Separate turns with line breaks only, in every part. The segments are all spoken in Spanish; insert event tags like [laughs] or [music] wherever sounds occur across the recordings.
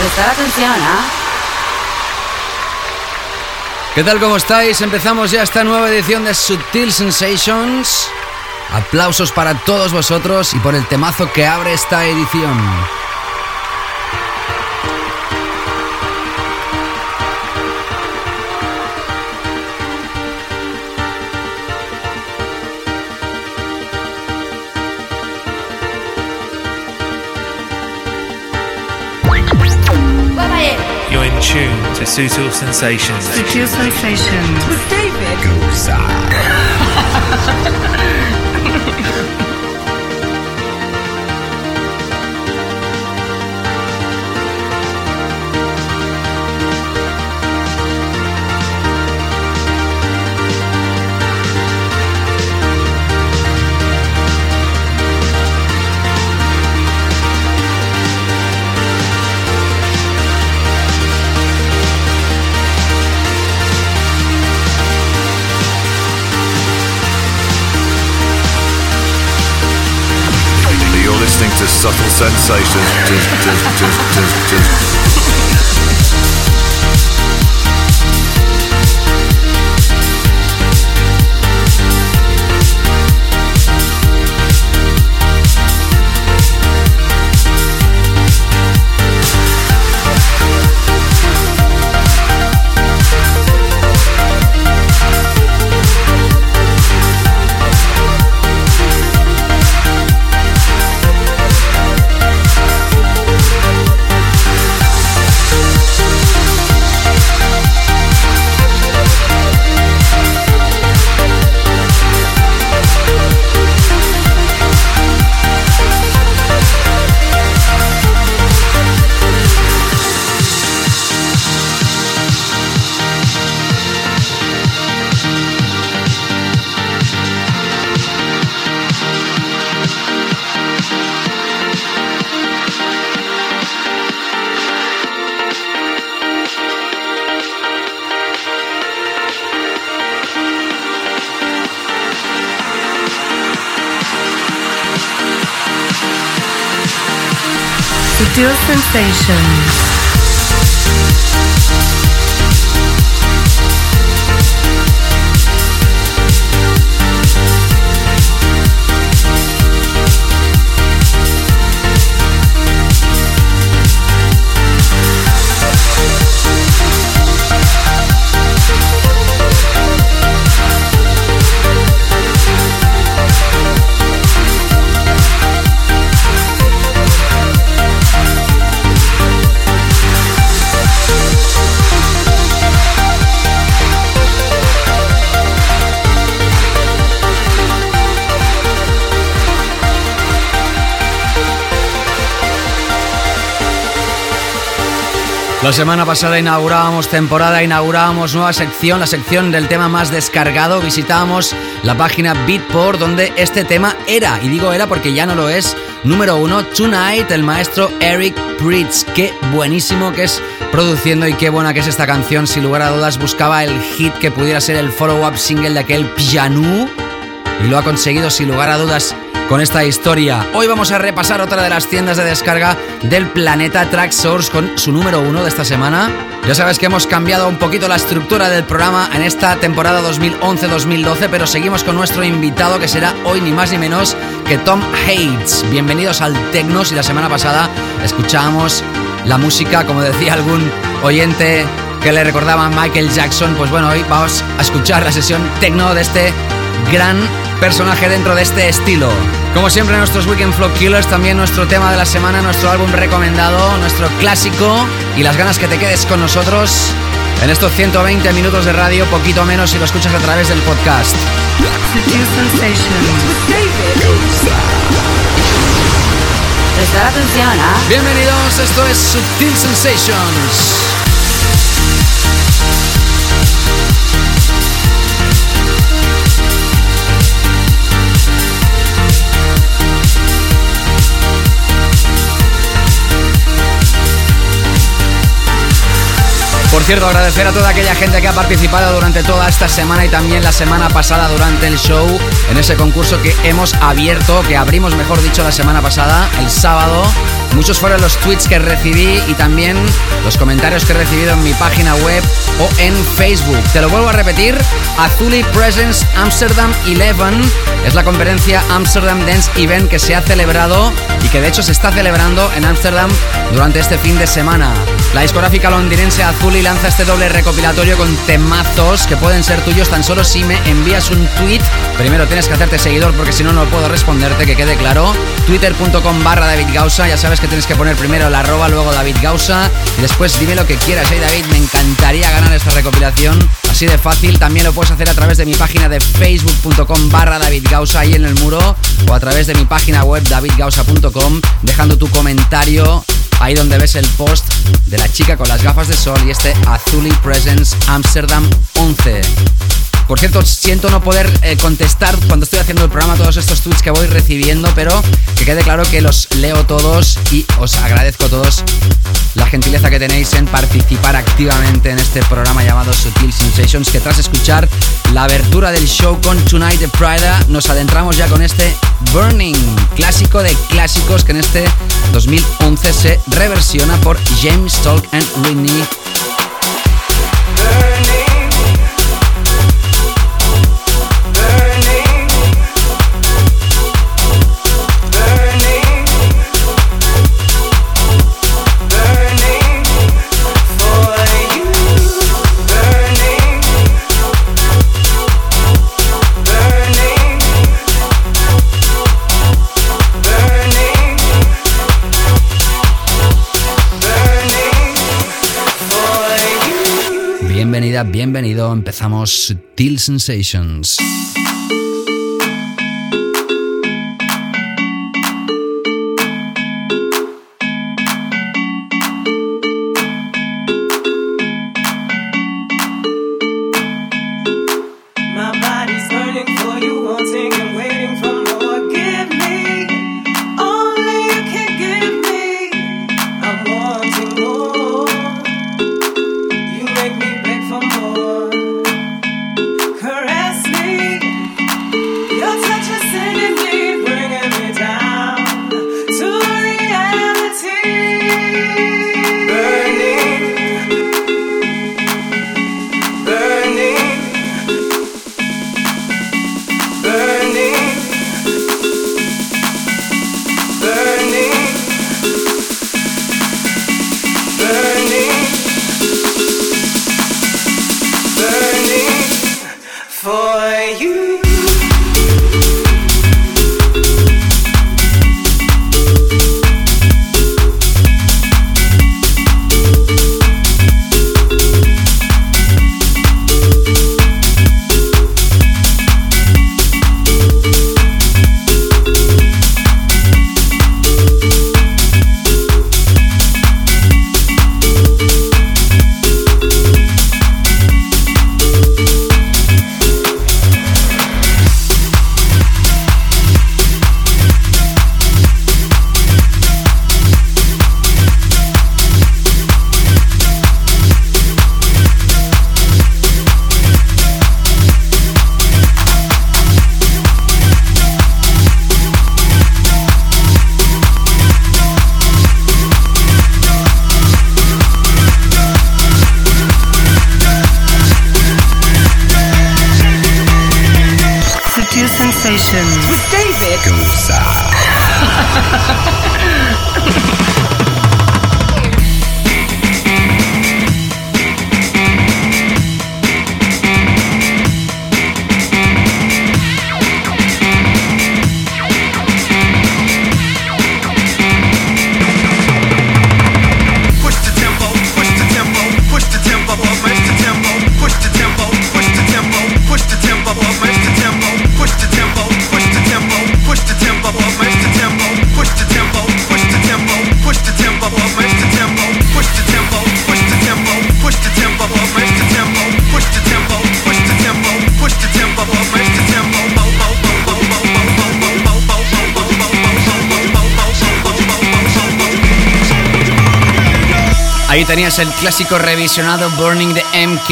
Prestar atención, ¿ah?
¿Qué tal? ¿Cómo estáis? Empezamos ya esta nueva edición de Subtil Sensations. Aplausos para todos vosotros y por el temazo que abre esta edición.
Sutil Sensations.
Sutil Sensations.
With David.
You're [laughs] Subtle Sensations.
Sutil
La semana pasada inaugurábamos temporada, inaugurábamos nueva sección, la sección del tema más descargado. Visitábamos la página Beatport donde este tema era, y digo era porque ya no lo es, número uno, Tonight, el maestro Eric Pritz. Qué buenísimo que es produciendo y qué buena que es esta canción. Sin lugar a dudas buscaba el hit que pudiera ser el follow-up single de aquel Pianu y lo ha conseguido sin lugar a dudas con esta historia. Hoy vamos a repasar otra de las tiendas de descarga del planeta Track Source con su número uno de esta semana. Ya sabes que hemos cambiado un poquito la estructura del programa en esta temporada 2011-2012, pero seguimos con nuestro invitado que será hoy ni más ni menos que Tom Hates. Bienvenidos al Tecnos y la semana pasada escuchábamos la música, como decía algún oyente que le recordaba a Michael Jackson. Pues bueno, hoy vamos a escuchar la sesión tecno de este gran personaje dentro de este estilo. Como siempre, nuestros Weekend Flow Killers, también nuestro tema de la semana, nuestro álbum recomendado, nuestro clásico y las ganas que te quedes con nosotros en estos 120 minutos de radio, poquito menos si lo escuchas a través del podcast.
Prestar atención, ¿ah?
Bienvenidos, esto es Subtil Sensations. Por cierto, agradecer a toda aquella gente que ha participado durante toda esta semana y también la semana pasada durante el show en ese concurso que hemos abierto, que abrimos, mejor dicho, la semana pasada, el sábado. Muchos fueron los tweets que recibí y también los comentarios que he recibido en mi página web o en Facebook. Te lo vuelvo a repetir, Azuli Presence Amsterdam 11 es la conferencia Amsterdam Dance Event que se ha celebrado y que de hecho se está celebrando en Amsterdam durante este fin de semana. La discográfica londinense Azuli lanza este doble recopilatorio con temazos que pueden ser tuyos tan solo si me envías un tweet. Primero tienes que hacerte seguidor porque si no, no puedo responderte, que quede claro. Twitter.com barra David Gausa, ya sabes que tienes que poner primero el arroba, luego David Gausa y después dime lo que quieras. Hey David, me encantaría ganar esta recopilación. Así de fácil, también lo puedes hacer a través de mi página de facebook.com barra David Gausa ahí en el muro o a través de mi página web davidgausa.com dejando tu comentario ahí donde ves el post de la chica con las gafas de sol y este Azuli Presence Amsterdam 11. Por cierto, siento no poder eh, contestar cuando estoy haciendo el programa todos estos tweets que voy recibiendo, pero que quede claro que los leo todos y os agradezco a todos la gentileza que tenéis en participar activamente en este programa llamado Sutil Sensations, que tras escuchar la abertura del show con Tonight de Prida, nos adentramos ya con este Burning, clásico de clásicos que en este 2011 se reversiona por James Tolk and Whitney bienvenido. Empezamos Sutil Sensations.
Ahí tenías el clásico revisionado Burning the MK.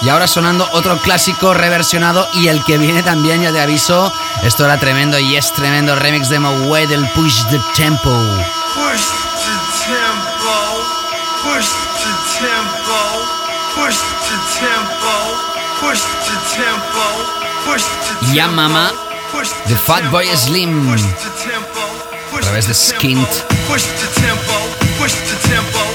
Y ahora sonando otro clásico reversionado y el que viene también, ya te aviso. Esto era tremendo y es tremendo remix de Moway del Push the Tempo. Push the tempo, push the tempo, push the tempo, push the tempo, push the tempo. Ya mama, The Fatboy Slim. A través de Skint. Push the tempo, push the tempo.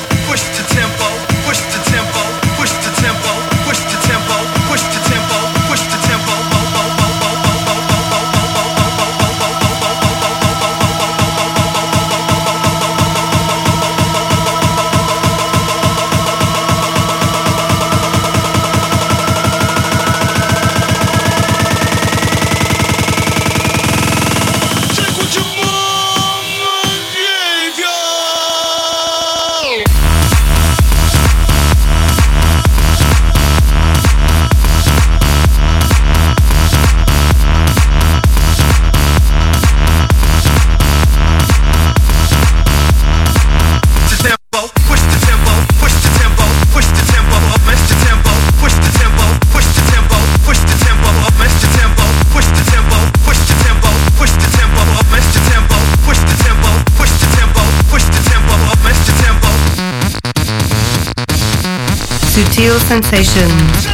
Sensations.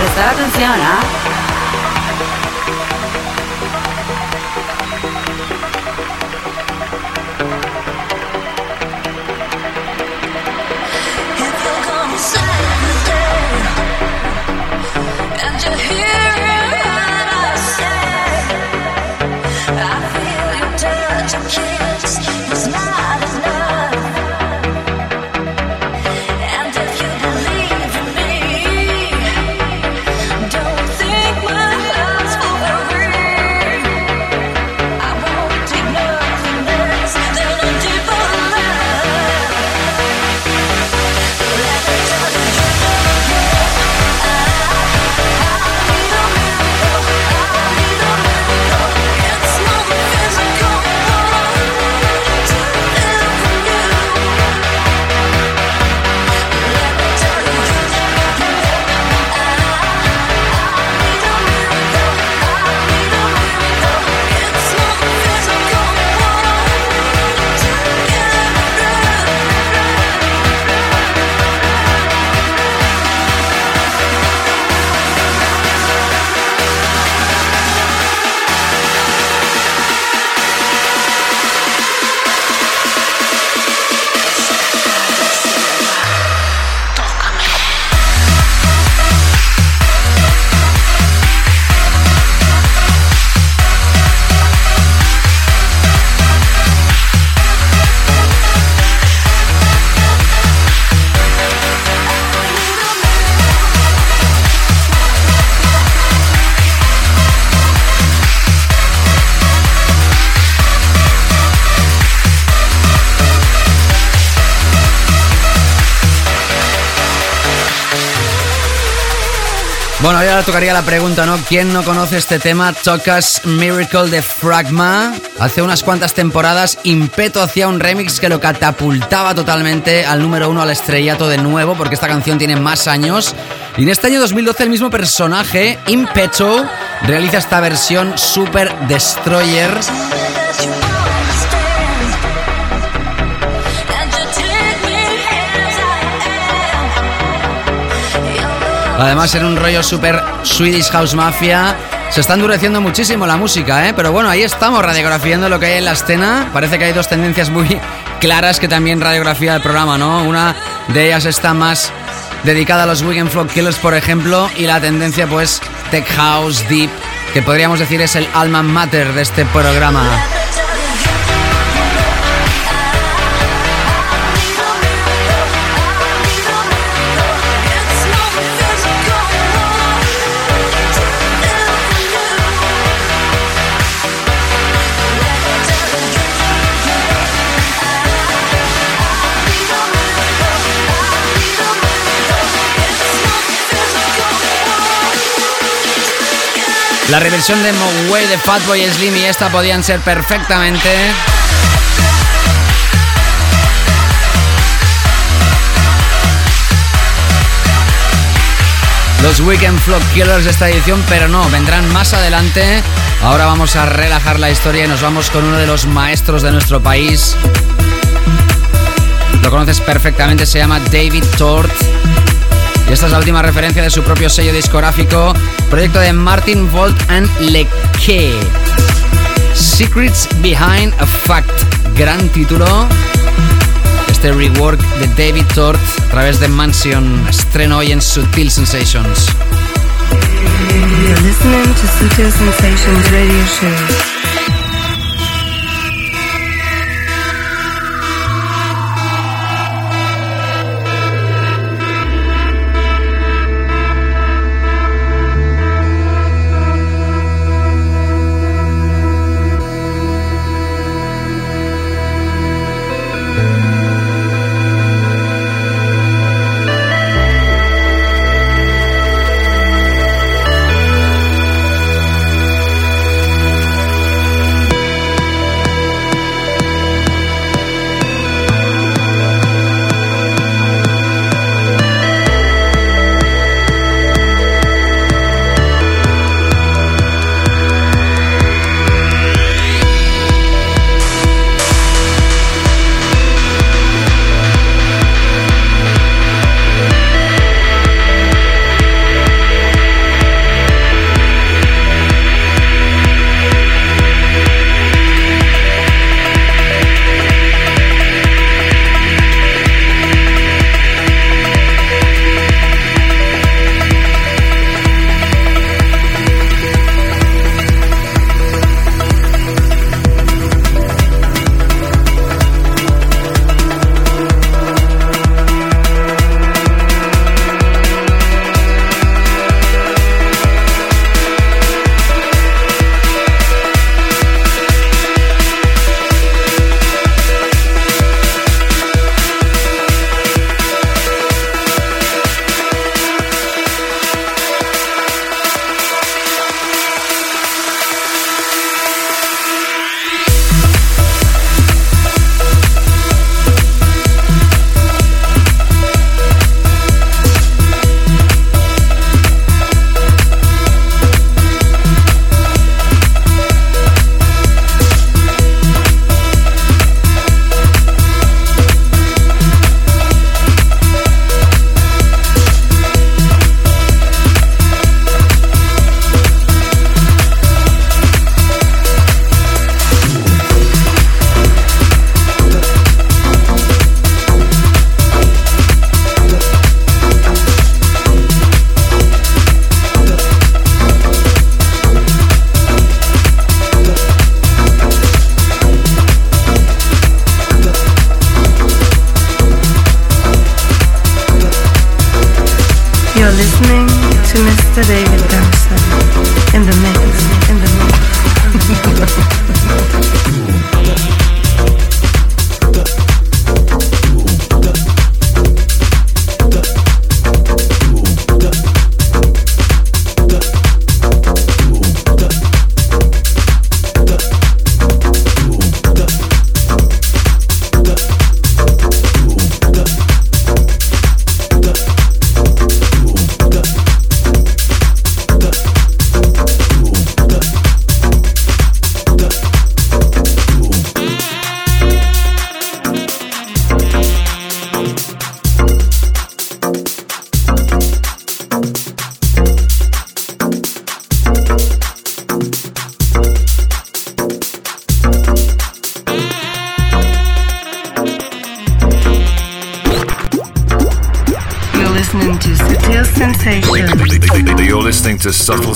Prestar atención, ¿ah? Bueno, tocaría la pregunta, ¿no? ¿Quién no conoce este tema? Tocas Miracle de Fragma. Hace unas cuantas temporadas, Impeto hacía un remix que lo catapultaba totalmente al número uno al estrellato de nuevo, porque esta canción tiene más años. Y en este año 2012 el mismo personaje, Impeto, realiza esta versión Super Destroyer. Además, en un rollo super Swedish House Mafia. Se está endureciendo muchísimo la música, ¿eh? Pero bueno, ahí estamos radiografiando lo que hay en la escena. Parece que hay dos tendencias muy claras que también radiografía el programa, ¿no? Una de ellas está más dedicada a los Weekend Flock Killers, por ejemplo, y la tendencia, pues, Tech House, Deep, que podríamos decir es el alma mater de este programa. La reversión de Mogwai de Fatboy Slim y esta podían ser perfectamente. Los Weekend Flock Killers de esta edición, pero no, vendrán más adelante. Ahora vamos a relajar la historia y nos vamos con uno de los maestros de nuestro país. Lo conoces perfectamente, se llama David Tort. Y esta es la última referencia de su propio sello discográfico, proyecto de Martin Volt and Leke. Secrets Behind a Fact. Gran título. Este rework de David Tort a través de Mansion estreno hoy en Sutil Sensations.
You're listening to Sutil Sensations.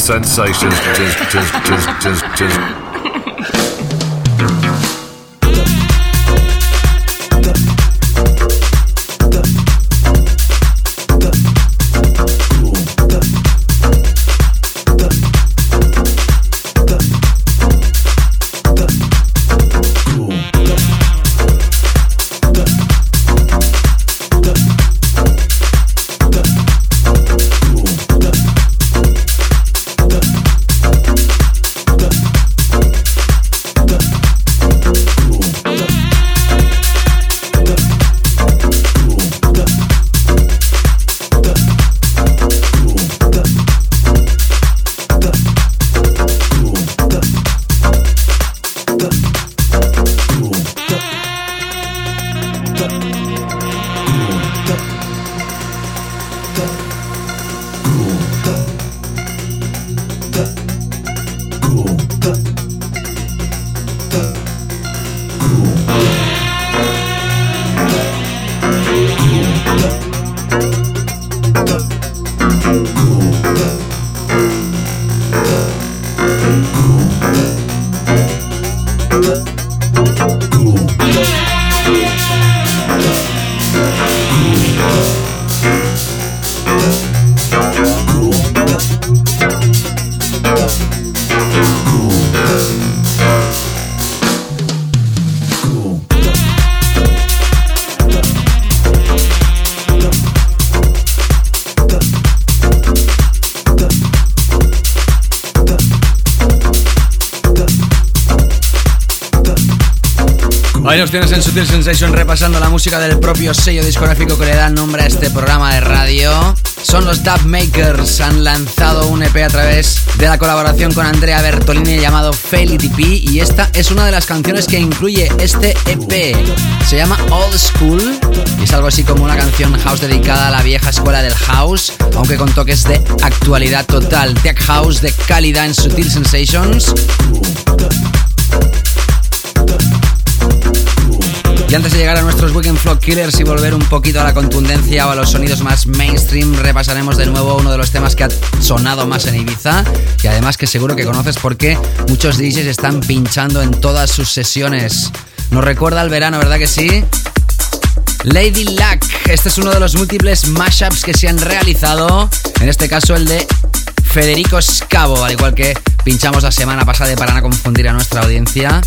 Sensations.
Tienes en Sutil Sensation repasando la música del propio sello discográfico que le da nombre a este programa de radio. Son los Dub Makers, han lanzado un EP a través de la colaboración con Andrea Bertolini llamado Fail P y esta es una de las canciones que incluye este EP. Se llama Old School y es algo así como una canción house dedicada a la vieja escuela del house, aunque con toques de actualidad total. Tech House de calidad en Sutil Sensations. Y antes de llegar a nuestros Weekend Flock Killers y volver un poquito a la contundencia o a los sonidos más mainstream, repasaremos de nuevo uno de los temas que ha sonado más en Ibiza y además que seguro que conoces porque muchos DJs están pinchando en todas sus sesiones. Nos recuerda al verano, ¿verdad que sí? Lady Luck, este es uno de los múltiples mashups que se han realizado, en este caso el de Federico Scavo, al igual que pinchamos la semana pasada para no confundir a nuestra audiencia.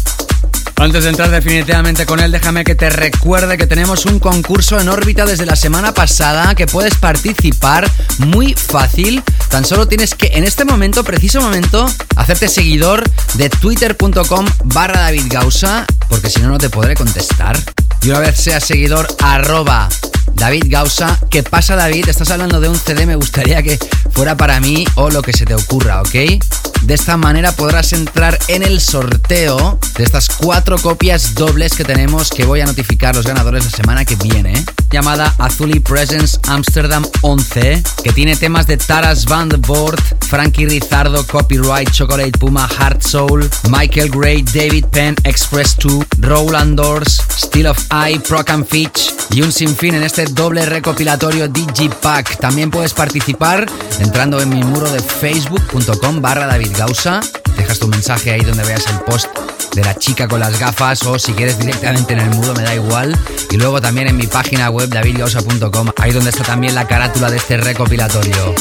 Antes de entrar definitivamente con él, déjame que te recuerde que tenemos un concurso en órbita desde la semana pasada que puedes participar muy fácil. Tan solo tienes que en este momento, preciso momento, hacerte seguidor de twitter.com barra David Gausa, porque si no, no te podré contestar. Y una vez seas seguidor, arroba David Gausa. ¿Qué pasa, David? Estás hablando de un CD, me gustaría que fuera para mí o lo que se te ocurra, ¿ok? De esta manera podrás entrar en el sorteo de estas cuatro copias dobles que tenemos que voy a notificar los ganadores la semana que viene. Llamada Azuli Presence Amsterdam 11, que tiene temas de Taras Van Board, Frankie Rizardo, Copyright, Chocolate Puma, Heart Soul, Michael Gray, David Penn, Express 2, Roland Doors, Steel of Eye, Proc and Fitch y un sinfín en este doble recopilatorio Digipack. También puedes participar entrando en mi muro de facebook.com barra David Gausa. Dejas tu mensaje ahí donde veas el post de la chica con las gafas o si quieres directamente en el muro me da igual. Y luego también en mi página web davidgausa.com, ahí donde está también la carátula de este recopilatorio.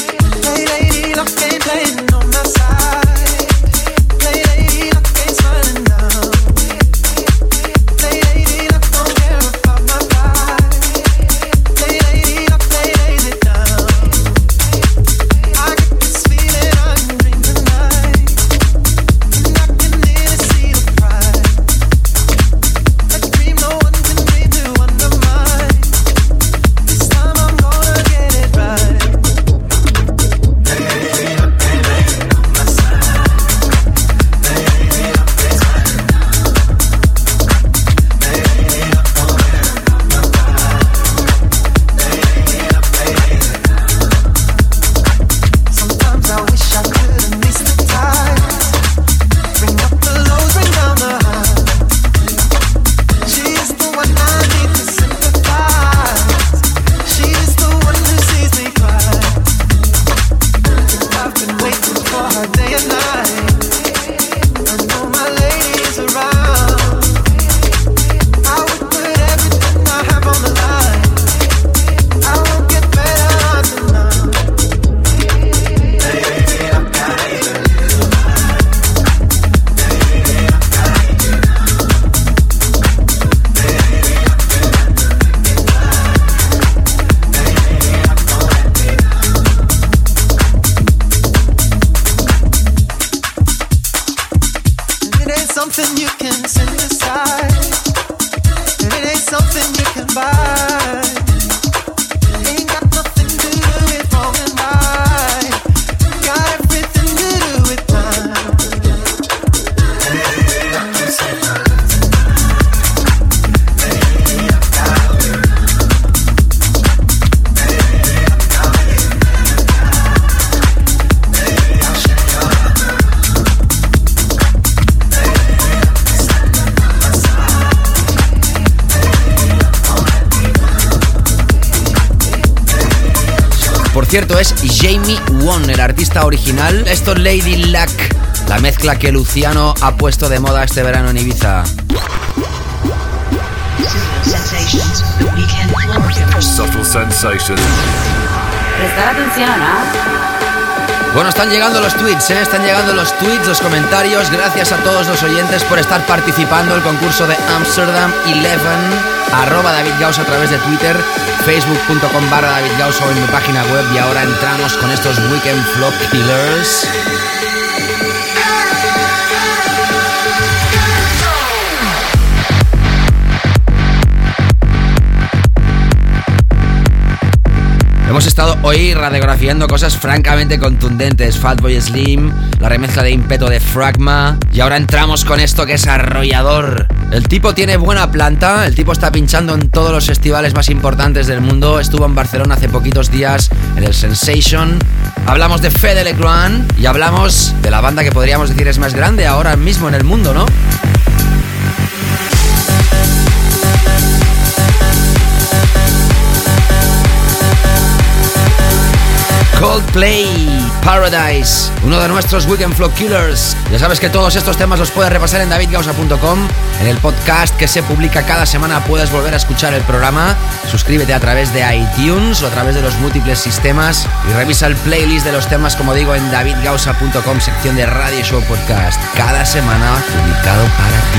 Jamie Won, el artista original. Esto es Lady Luck, la mezcla que Luciano ha puesto de moda este verano en Ibiza.
¿ah?
Bueno, están llegando los tweets, ¿eh? están llegando los tweets, los comentarios. Gracias a todos los oyentes por estar participando en el concurso de Amsterdam 11, arroba David Gauss a través de Twitter facebook.com barra David o en mi página web. Y ahora entramos con estos Weekend Flock Killers. Hemos estado hoy radiografiando cosas francamente contundentes. Fatboy Slim, la remezcla de Impeto de Fragma. Y ahora entramos con esto que es arrollador. El tipo tiene buena planta, el tipo está pinchando en todos los festivales más importantes del mundo. Estuvo en Barcelona hace poquitos días en el Sensation. Hablamos de Fede Legrand y hablamos de la banda que podríamos decir es más grande ahora mismo en el mundo, ¿no? Coldplay, Paradise, uno de nuestros Weekend Flow Killers. Ya sabes que todos estos temas los puedes repasar en davidgausa.com. En el podcast que se publica cada semana puedes volver a escuchar el programa. Suscríbete a través de iTunes o a través de los múltiples sistemas y revisa el playlist de los temas, como digo, en davidgausa.com, sección de Radio Show Podcast. Cada semana publicado para
ti.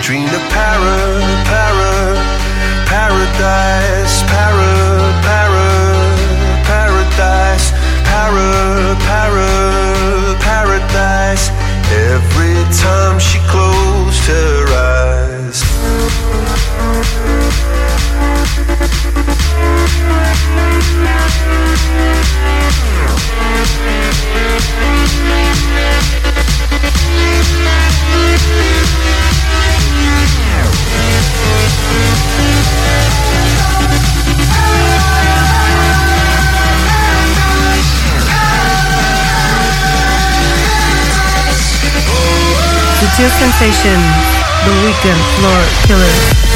dreamed of para, para, paradise, para, para, paradise, para, para, paradise. Every time she closed her eyes.
Sutil Sensation. The Weekend Floor Killers.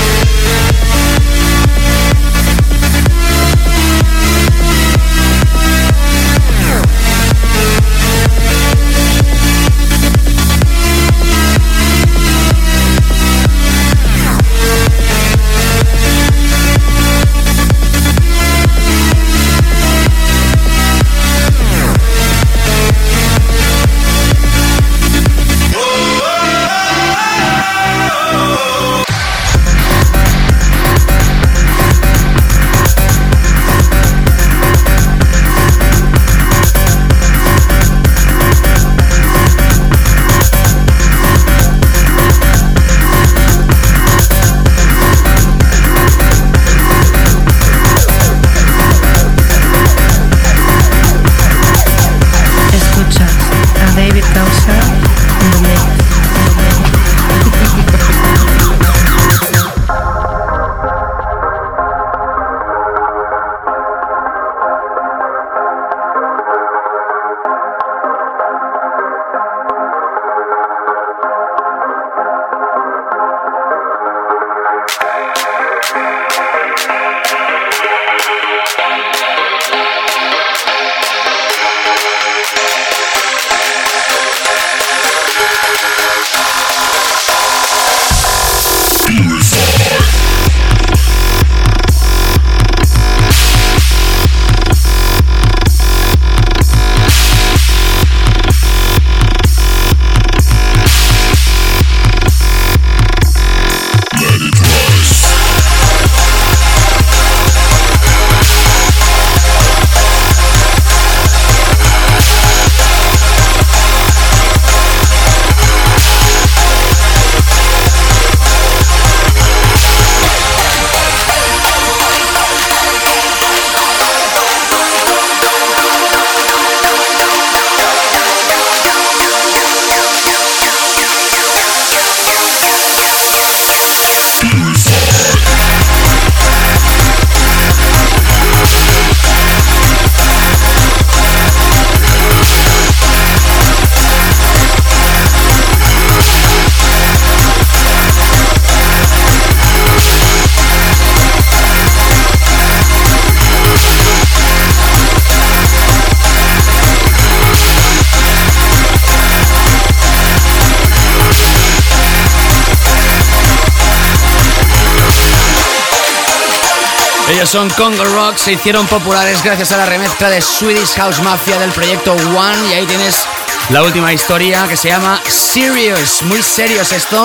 Son Congo Rock, se hicieron populares gracias a la remezcla de Swedish House Mafia del proyecto One y ahí tienes la última historia que se llama Serious. Muy serios esto.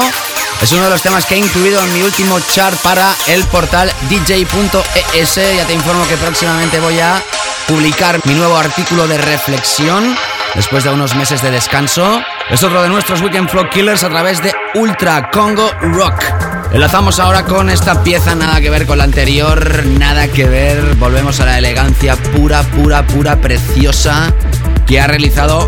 Es uno de los temas que he incluido en mi último chart para el portal dj.es. Ya te informo que próximamente voy a publicar mi nuevo artículo de reflexión después de unos meses de descanso. Es otro de nuestros Weekend Flow Killers a través de Ultra Congo Rock. Enlazamos ahora con esta pieza, nada que ver con la anterior, nada que ver. Volvemos a la elegancia pura, pura, pura, preciosa que ha realizado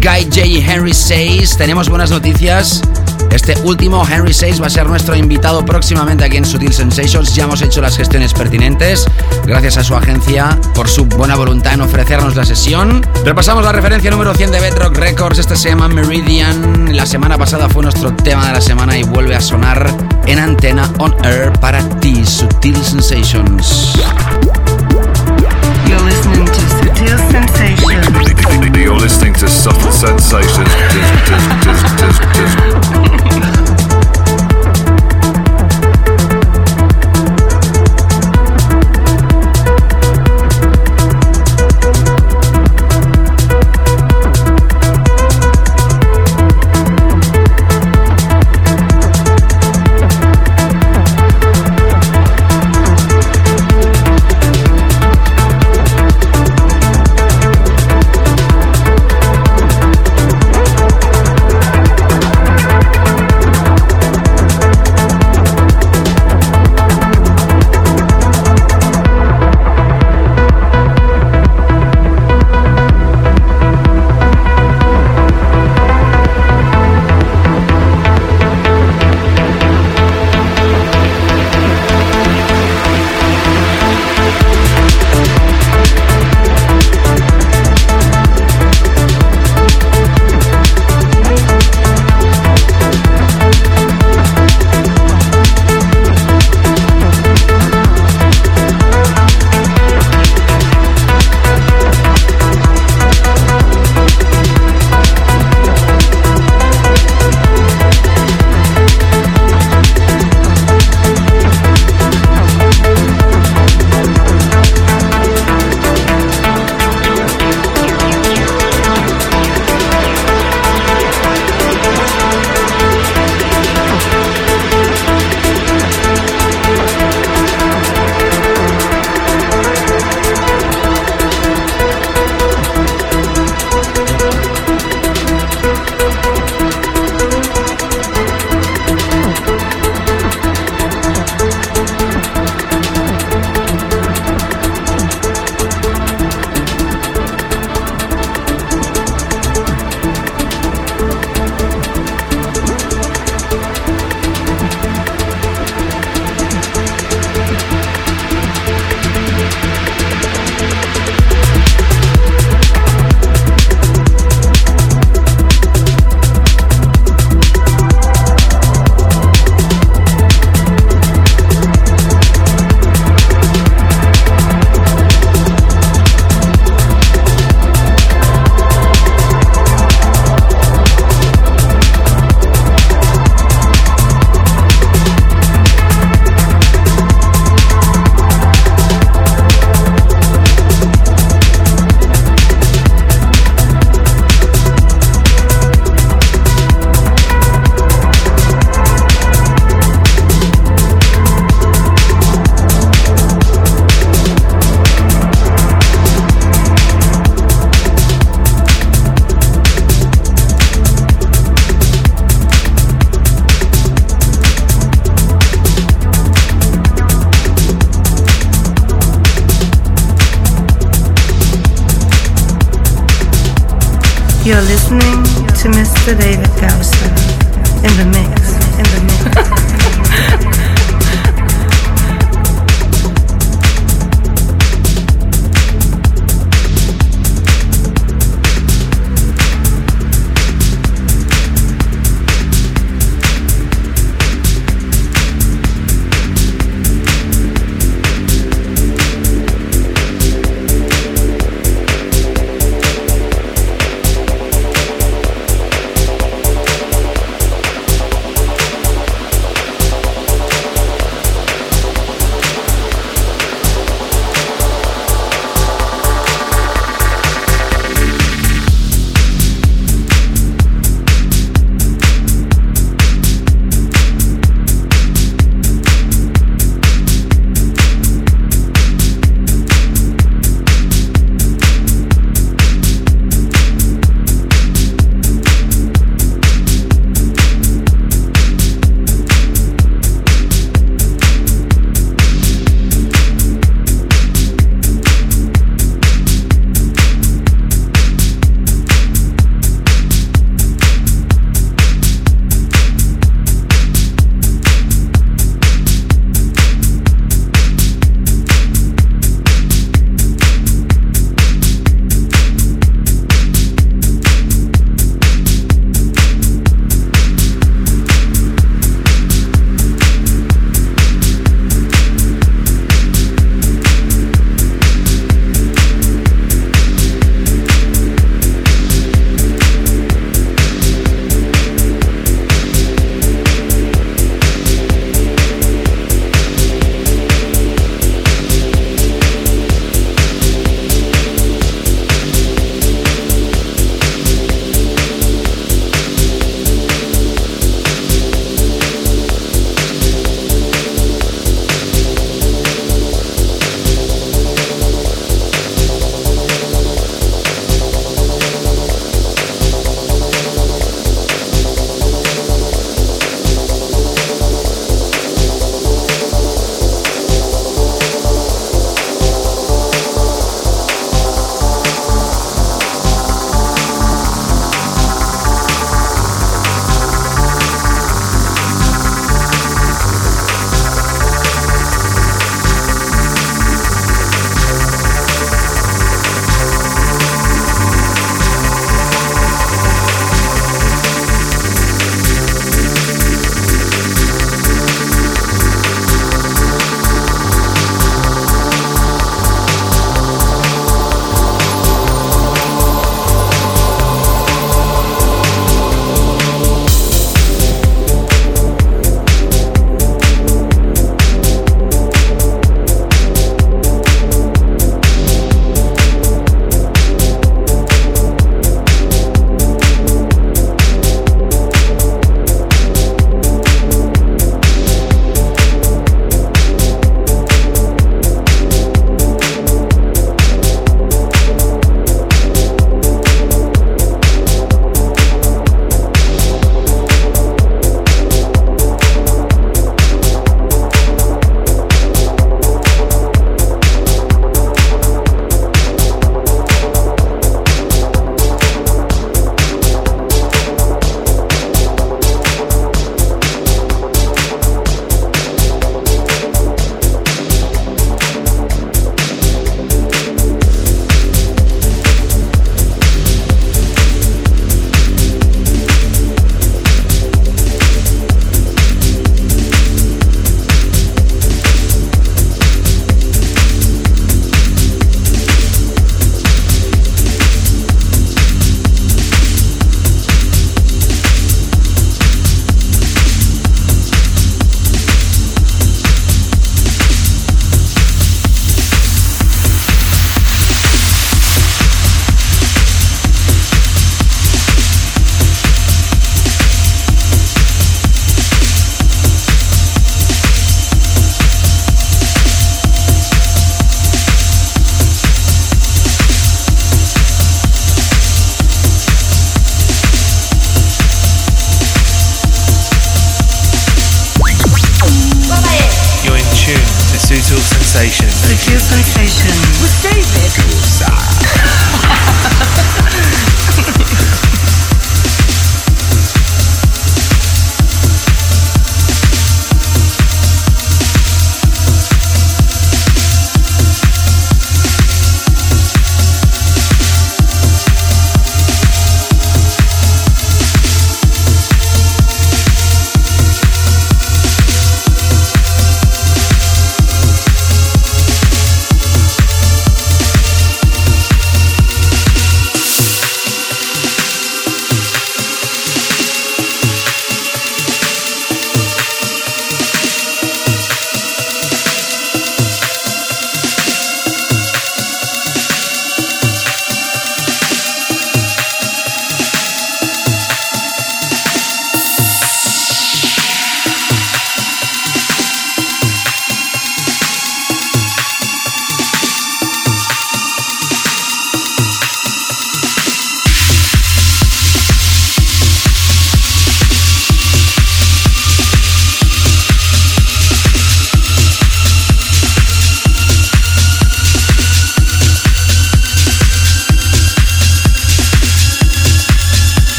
Guy J. Henry 6. Tenemos buenas noticias. Este último, Henry 6, va a ser nuestro invitado próximamente aquí en Sutil Sensations. Ya hemos hecho las gestiones pertinentes. Gracias a su agencia por su buena voluntad en ofrecernos la sesión. Repasamos la referencia número 100 de Bedrock Records. Este se llama Meridian. La semana pasada fue nuestro tema de la semana y vuelve a sonar en antena on air para ti, Sutil Sensations.
You're listening to Sutil Sensations.
You're listening to Subtle Sensations.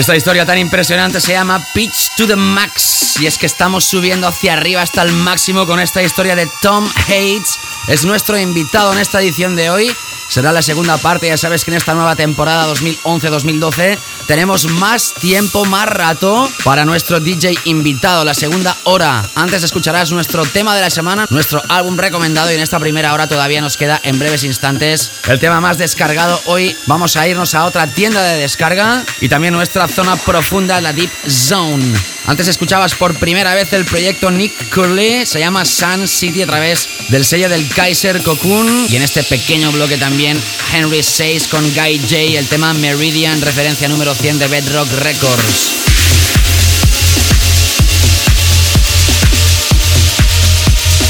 Esta historia tan impresionante se llama Pitch to the Max y es que estamos subiendo hacia arriba hasta el máximo con esta historia de Tom Hates. Es nuestro invitado en esta edición de hoy. Será la segunda parte, ya sabes que en esta nueva temporada 2011-2012 tenemos más tiempo, más rato para nuestro DJ invitado, la segunda hora. Antes escucharás nuestro tema de la semana, nuestro álbum recomendado y en esta primera hora todavía nos queda en breves instantes el tema más descargado. Hoy vamos a irnos a otra tienda de descarga y también nuestra zona profunda, la Deep Zone. Antes escuchabas por primera vez el proyecto Nick Curley, se llama Sun City a través del sello del Kaiser Cocoon y en este pequeño bloque también Henry Says con Guy J, el tema Meridian, referencia número 100 de Bedrock Records.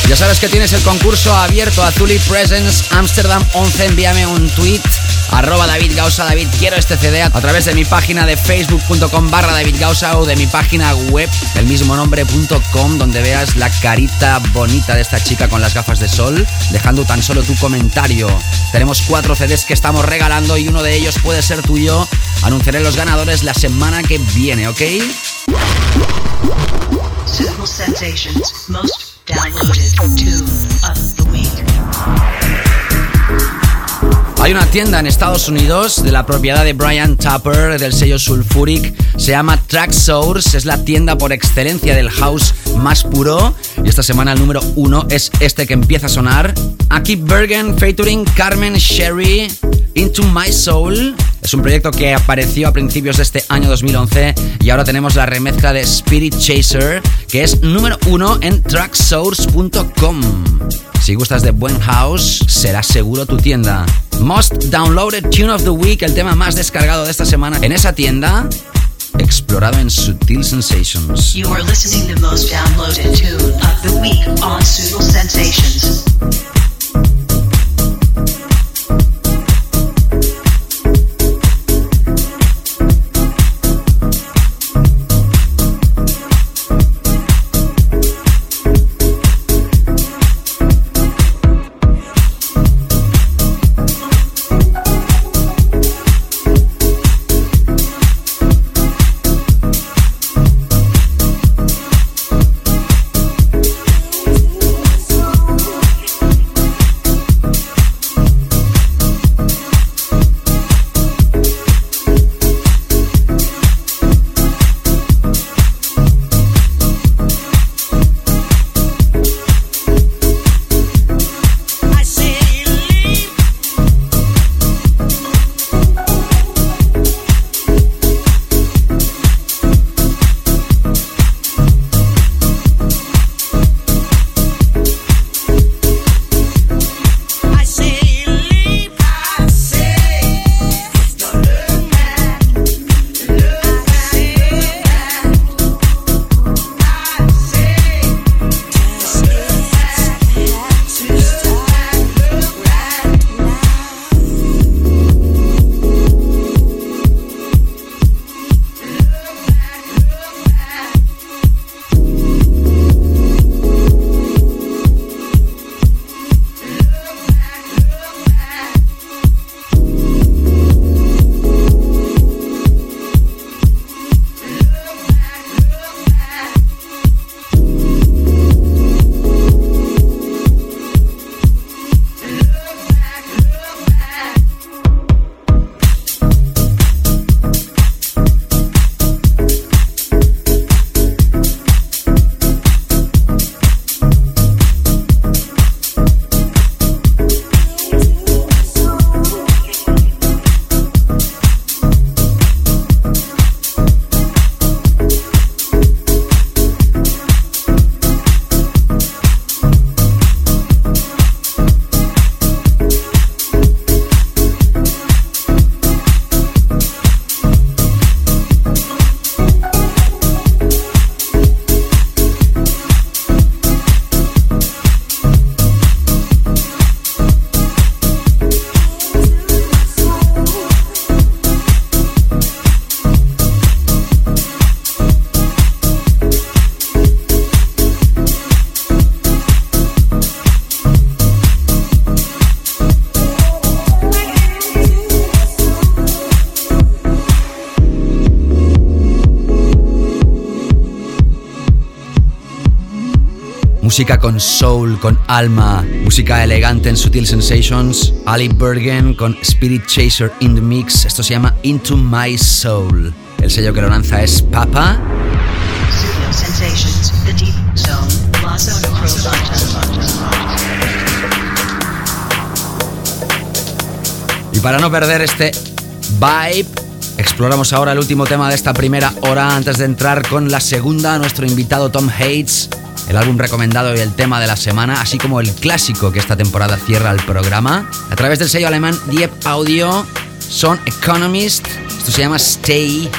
Ya sabes que tienes el concurso abierto Azuli Presents Amsterdam 11. Envíame un tweet arroba David Gausa, David, quiero este CD a través de mi página de facebook.com barra David Gausa o de mi página web del mismo nombre.com donde veas la carita bonita de esta chica con las gafas de sol, dejando tan solo tu comentario. Tenemos cuatro CDs que estamos regalando y uno de ellos puede ser tuyo. Anunciaré los ganadores la semana que viene, ¿ok? Hay una tienda en Estados Unidos de la propiedad de Brian Tupper del sello Sulfuric. Se llama Track Source. Es la tienda por excelencia del house más puro. Y esta semana el número uno es este que empieza a sonar. Aquí Bergen featuring Carmen Sherry. Into My Soul. Es un proyecto que apareció a principios de este año 2011 y ahora tenemos la remezcla de Spirit Chaser, que es número uno en tracksource.com. Si gustas de buen house, será seguro tu tienda. Most Downloaded Tune of the Week, el tema más descargado de esta semana en esa tienda, explorado en Sutil Sensations.
You are listening to most downloaded tune of the week on Suitable
Música con soul, con alma, música elegante en Sutil Sensations. Ali Bergen con Spirit Chaser in the Mix. Esto se llama Into My Soul. El sello que lo lanza es Papa.
Sutil Sensations, The Deep Zone, Plaza
Y para no perder este vibe, exploramos ahora el último tema de esta primera hora antes de entrar con la segunda, nuestro invitado Tom Hates, el álbum recomendado y el tema de la semana, así como el clásico que esta temporada cierra el programa. A través del sello alemán Diep Audio, Son Economist, esto se llama Stay.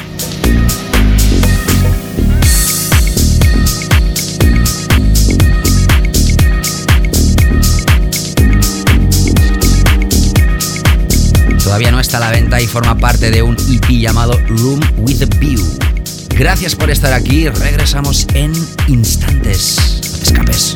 Todavía no está a la venta y forma parte de un EP llamado Room with a View. Gracias por estar aquí, regresamos en instantes. escapes.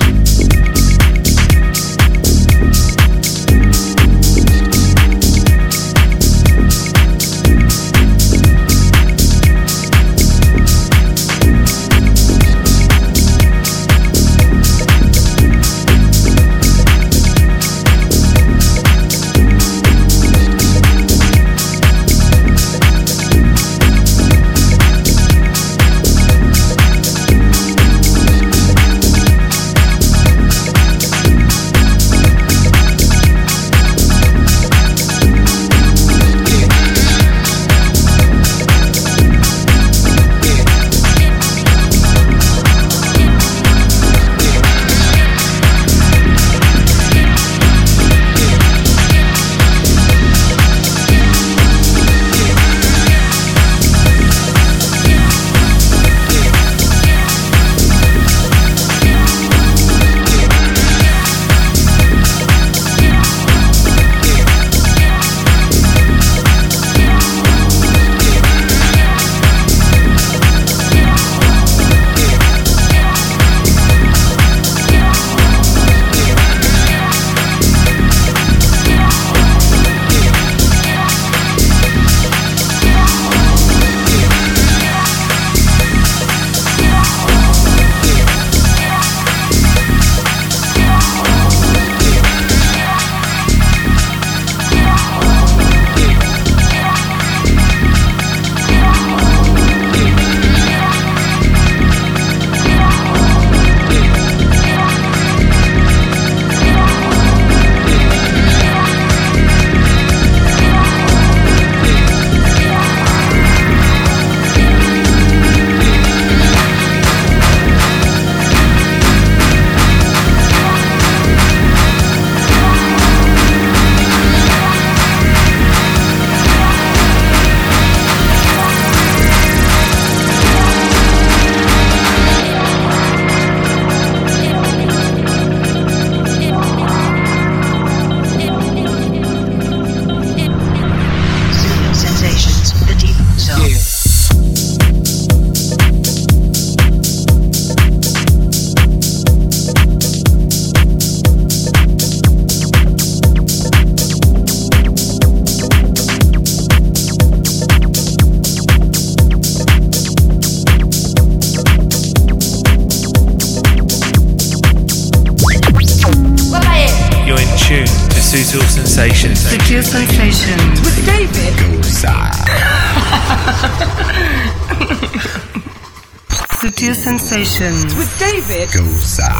Sensations with David Goza.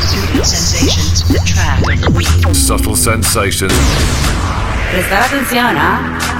Super Sensations track of. Subtle Sensations. Prestad atención, ¿ah?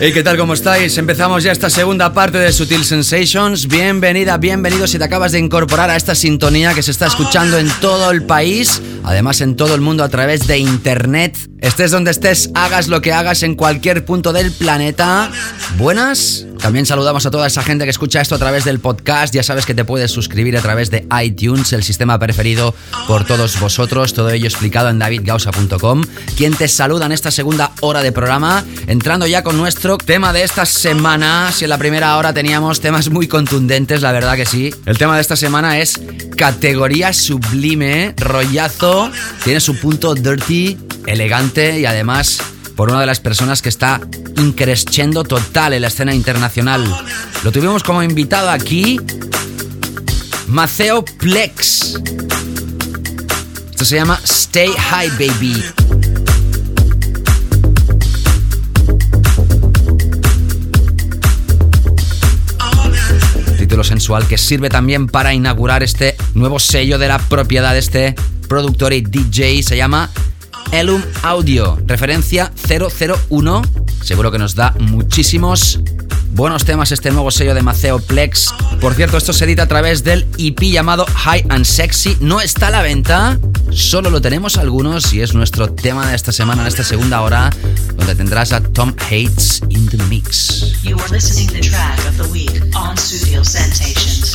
Hey, ¿qué tal? ¿Cómo estáis? Empezamos ya esta segunda parte de Sutil Sensations. Bienvenida, bienvenido si te acabas de incorporar a esta sintonía que se está escuchando en todo el país, además en todo el mundo a través de internet. Estés donde estés, hagas lo que hagas en cualquier punto del planeta. Buenas. También saludamos a toda esa gente que escucha esto a través del podcast. Ya sabes que te puedes suscribir a través de iTunes, el sistema preferido por todos vosotros. Todo ello explicado en davidgausa.com. Quien te saluda en esta segunda hora de programa, entrando ya con nuestro tema de esta semana. Si en la primera hora teníamos temas muy contundentes, la verdad que sí. El tema de esta semana es categoría sublime, rollazo. Tiene su punto dirty, elegante y además por una de las personas que está increscendo total en la escena internacional. Lo tuvimos como invitado aquí, Maceo Plex. Esto se llama Stay High Baby. Sensual que sirve también para inaugurar este nuevo sello de la propiedad de este productor y DJ. Se llama Elum Audio, referencia 001. Seguro que nos da muchísimos buenos temas este nuevo sello de Maceo Plex. Por cierto, esto se edita a través del EP llamado High and Sexy. No está a la venta, solo lo tenemos algunos y es nuestro tema de esta semana, en esta segunda hora, donde tendrás a Tom Hates in the mix.
You are listening track of the week on Studio Sensations.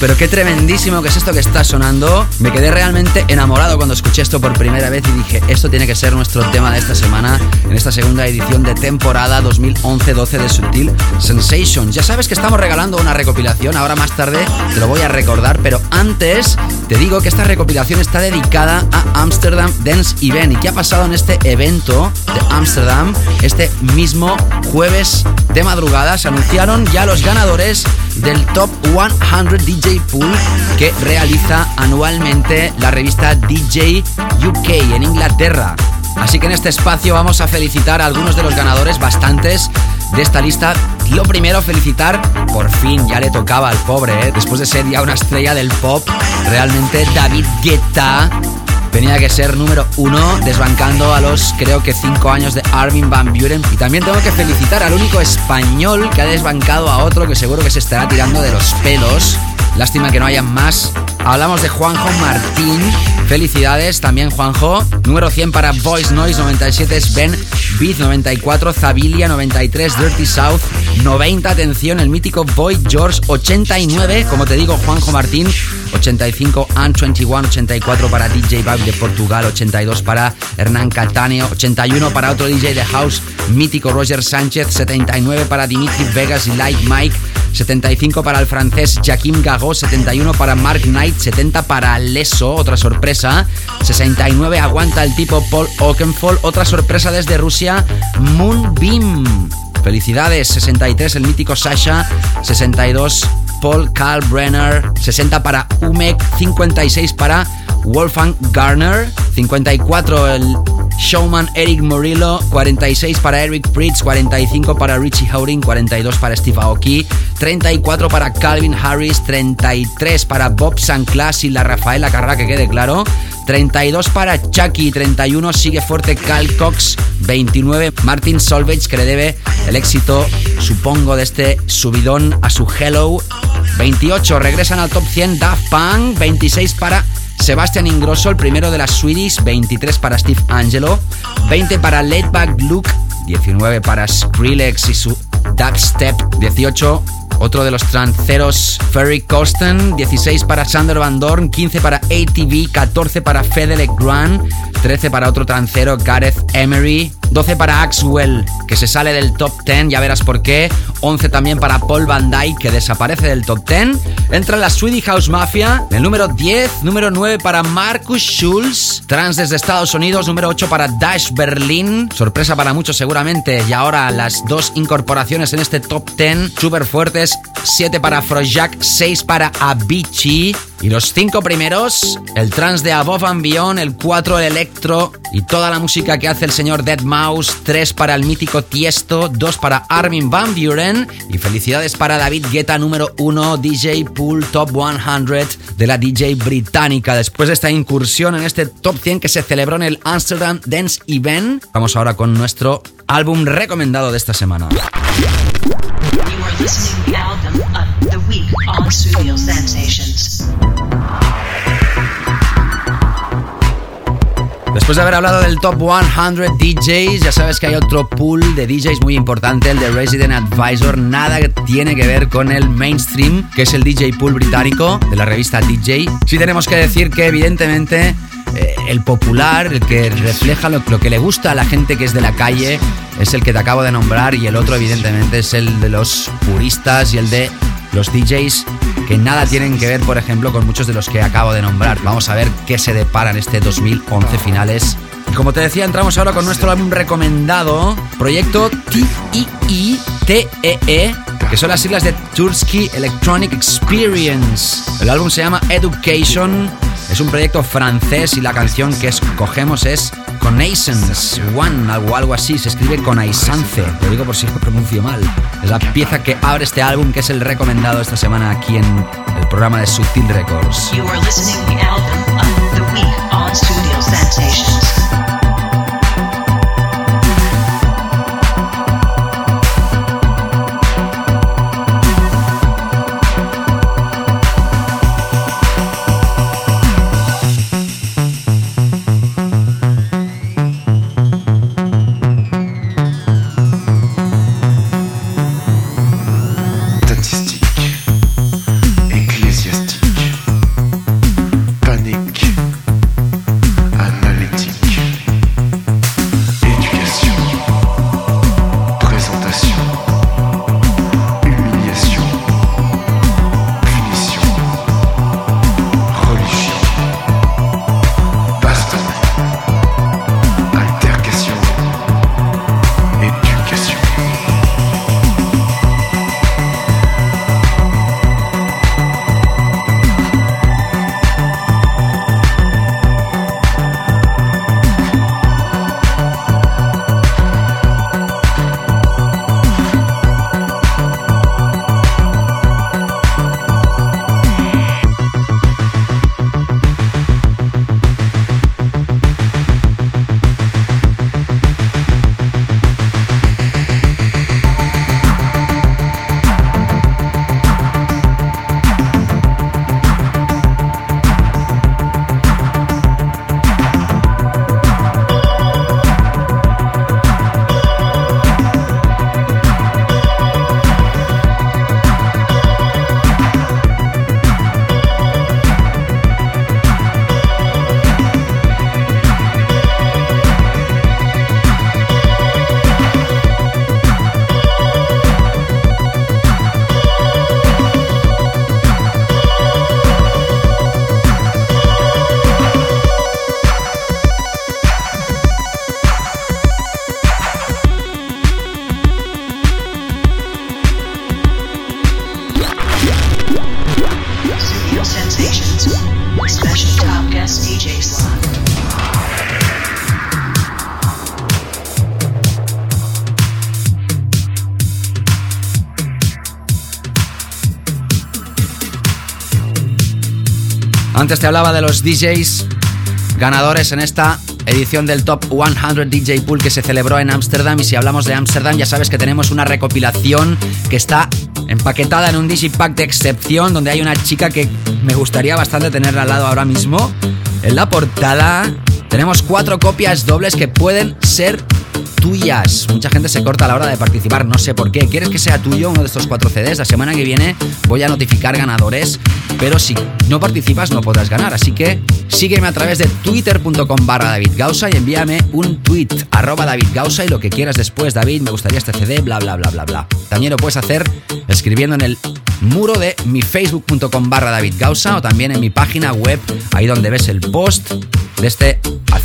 Pero qué tremendísimo que es esto que está sonando. Me quedé realmente enamorado cuando escuché esto por primera vez y dije, esto tiene que ser nuestro tema de esta semana, en esta segunda edición de temporada 2011-12 de Subtil Sensations. Ya sabes que estamos regalando una recopilación, ahora más tarde te lo voy a recordar, pero antes te digo que esta recopilación está dedicada a Amsterdam Dance Event. ¿Y qué ha pasado en este evento de Amsterdam este mismo jueves de madrugada? Se anunciaron ya los ganadores del Top 100 DJ Pool que realiza anualmente la revista DJ UK en Inglaterra. Así que en este espacio vamos a felicitar a algunos de los ganadores, bastantes de esta lista. Lo primero, felicitar, por fin ya le tocaba al pobre, ¿eh? después de ser ya una estrella del pop, realmente David Guetta tenía que ser número uno, desbancando a los creo que cinco años de Armin Van Buren. Y también tengo que felicitar al único español que ha desbancado a otro que seguro que se estará tirando de los pelos. Lástima que no haya más. Hablamos de Juanjo Martín. Felicidades también, Juanjo. Número 100 para Voice Noise, 97 es Ben Beat, 94 Zabilia, 93 Dirty South, 90 atención el mítico Boy George, 89 como te digo Juanjo Martín, 85 and 21, 84 para DJ Bug de Portugal, 82 para Hernán Catáneo, 81 para otro DJ de House, mítico Roger Sánchez, 79 para Dimitri Vegas y Light Mike, 75 para el francés Jaquim Gago, 71 para Mark Knight, 70 para Leso, otra sorpresa, 69 aguanta el tipo Paul Oakenfold, otra sorpresa desde Rusia, Moonbeam. Felicidades, 63 el mítico Sasha, 62 Paul Brenner 60 para Umek, 56 para Wolfgang Garner, 54 el Showman Eric Morillo, 46 para Eric Pritz, 45 para Richie Howling, 42 para Steve Aoki, 34 para Calvin Harris, 33 para Bob Sanclas y la Rafaela Carrá, que quede claro, 32 para Chucky, 31 sigue fuerte Cal Cox, 29 Martin Solveig, que le debe el éxito, supongo, de este subidón a su Hello, 28 regresan al top 100 Daft Punk, 26 para Sebastian Ingrosso, el primero de las Swedish, 23 para Steve Angelo, 20 para Back Luke, 19 para Skrillex y su Dubstep, 18 otro de los tranceros Ferry Corsten, 16 para Sander Van Dorn, 15 para ATV, 14 para Fedele Grant, 13 para otro trancero Gareth Emery, 12 para Axwell, que se sale del top 10, ya verás por qué. 11 también para Paul Van Dyke, que desaparece del top 10. Entra la Swedish House Mafia, el número 10. Número 9 para Marcus Schulz, trans desde Estados Unidos. Número 8 para Dash Berlin, sorpresa para muchos seguramente. Y ahora las dos incorporaciones en este top 10, súper fuertes. 7 para Frojak, 6 para Avicii. Y los cinco primeros, el trans de Above and Beyond, el 4 el electro y toda la música que hace el señor Dead Mouse, 3 para el mítico Tiesto, 2 para Armin Van Buren y felicidades para David Guetta número 1, DJ Pool Top 100 de la DJ británica. Después de esta incursión en este Top 100 que se celebró en el Amsterdam Dance Event, vamos ahora con nuestro álbum recomendado de esta semana. Después de haber hablado del Top 100 DJs, ya sabes que hay otro pool de DJs muy importante, el de Resident Advisor. Nada tiene que ver con el mainstream, que es el DJ pool británico de la revista DJ. Sí tenemos que decir que evidentemente eh, el popular, el que refleja lo, que le gusta a la gente que es de la calle, es el que te acabo de nombrar y el otro evidentemente es el de los puristas y el de los DJs que nada tienen que ver, por ejemplo, con muchos de los que acabo de nombrar. Vamos a ver qué se depara en este 2011 finales. Y como te decía, entramos ahora con nuestro álbum recomendado, proyecto T-I-I-T-E-E, e, que son las siglas de Tursky Electronic Experience. El álbum se llama Education, es un proyecto francés y la canción que escogemos es Connaissance One, algo, algo así, se escribe Connaissance, lo digo por si lo pronuncio mal. Es la pieza que abre este álbum que es el recomendado esta semana aquí en el programa de Sutil Records. You are listening the album of the week on Studio Sensations. Antes te hablaba de los DJs ganadores en esta edición del Top 100 DJ Pool que se celebró en Ámsterdam. Y si hablamos de Ámsterdam, ya sabes que tenemos una recopilación que está empaquetada en un Digipack de excepción, donde hay una chica que me gustaría bastante tenerla al lado ahora mismo. En la portada tenemos cuatro copias dobles que pueden ser tuyas. Mucha gente se corta a la hora de participar, no sé por qué. ¿Quieres que sea tuyo uno de estos cuatro CDs? La semana que viene voy a notificar ganadores, pero si no participas no podrás ganar. Así que sígueme a través de twitter.com barra David y envíame un tweet arroba David y lo que quieras después, David, me gustaría este CD, bla, bla, bla, bla, bla. También lo puedes hacer escribiendo en el muro de mi facebook.com barra David o también en mi página web, ahí donde ves el post de este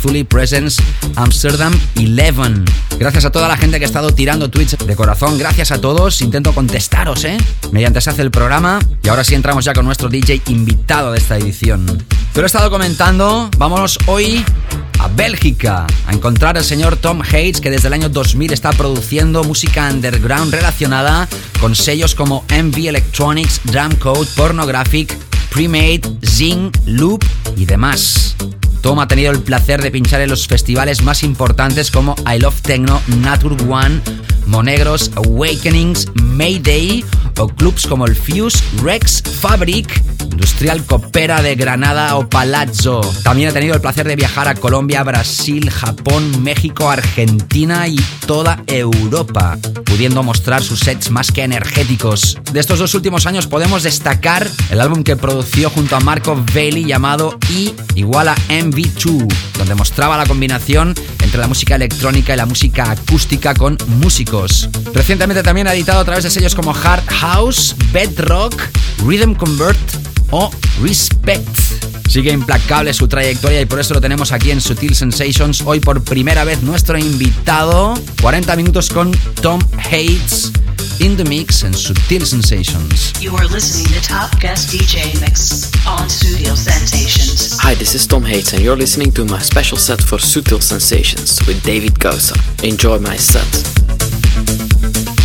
Azuli Presence Amsterdam 11. Gracias a toda la gente que ha estado tirando tweets de corazón, gracias a todos. Intento contestaros, ¿eh? Mediante se hace el programa. Y ahora sí entramos ya con nuestro DJ invitado de esta edición. Te lo he estado comentando, vámonos hoy a Bélgica a encontrar al señor Tom Hates que desde el año 2000 está produciendo música underground relacionada con sellos como MV Electronics, Drum Code, Pornographic, Premade, Zing, Loop y demás. Tom ha tenido el placer de pinchar en los festivales más importantes como I Love Techno, Nature One, Monegros, Awakenings, Mayday o clubs como el Fuse, Rex, Fabric, Industrial Copera de Granada o Palazzo. También ha tenido el placer de viajar a Colombia, Brasil, Japón, México, Argentina y toda Europa, pudiendo mostrar sus sets más que energéticos. De estos dos últimos años podemos destacar el álbum que produció junto a Marco Bailey llamado E igual a MV2, donde mostraba la combinación entre la música electrónica y la música acústica con músicos. Recientemente también ha editado a través de sellos como Hard House, Bedrock, Rhythm Convert o Respect. Sigue implacable su trayectoria y por eso lo tenemos aquí en Sutil Sensations. Hoy por primera vez nuestro invitado. 40 minutos con Tom Hates in the mix en Sutil Sensations.
You are listening to Top Guest DJ Mix on Studio Sensations.
Hi, this is Tom Hates, and you're listening to my special set for Sutil Sensations with David Gosa. Enjoy my set.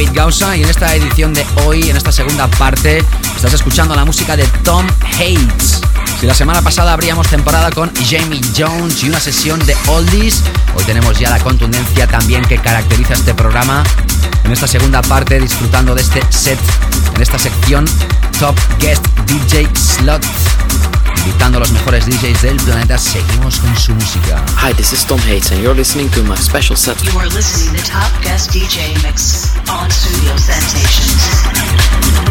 David
Gausa y en esta edición de hoy, en esta segunda parte, estás escuchando la música de Tom Hates. Si la semana pasada abríamos temporada con Jamie Jones y una sesión de oldies, hoy tenemos ya la contundencia también que caracteriza este programa. En esta segunda parte, disfrutando de este set, en esta sección Top Guest DJ Slot. Invitando a los mejores DJs del planeta, seguimos con su música.
Hi, this is Tom Hates, and you're listening to my special set.
You are listening to Top Guest DJ Mix on Studio Sensations.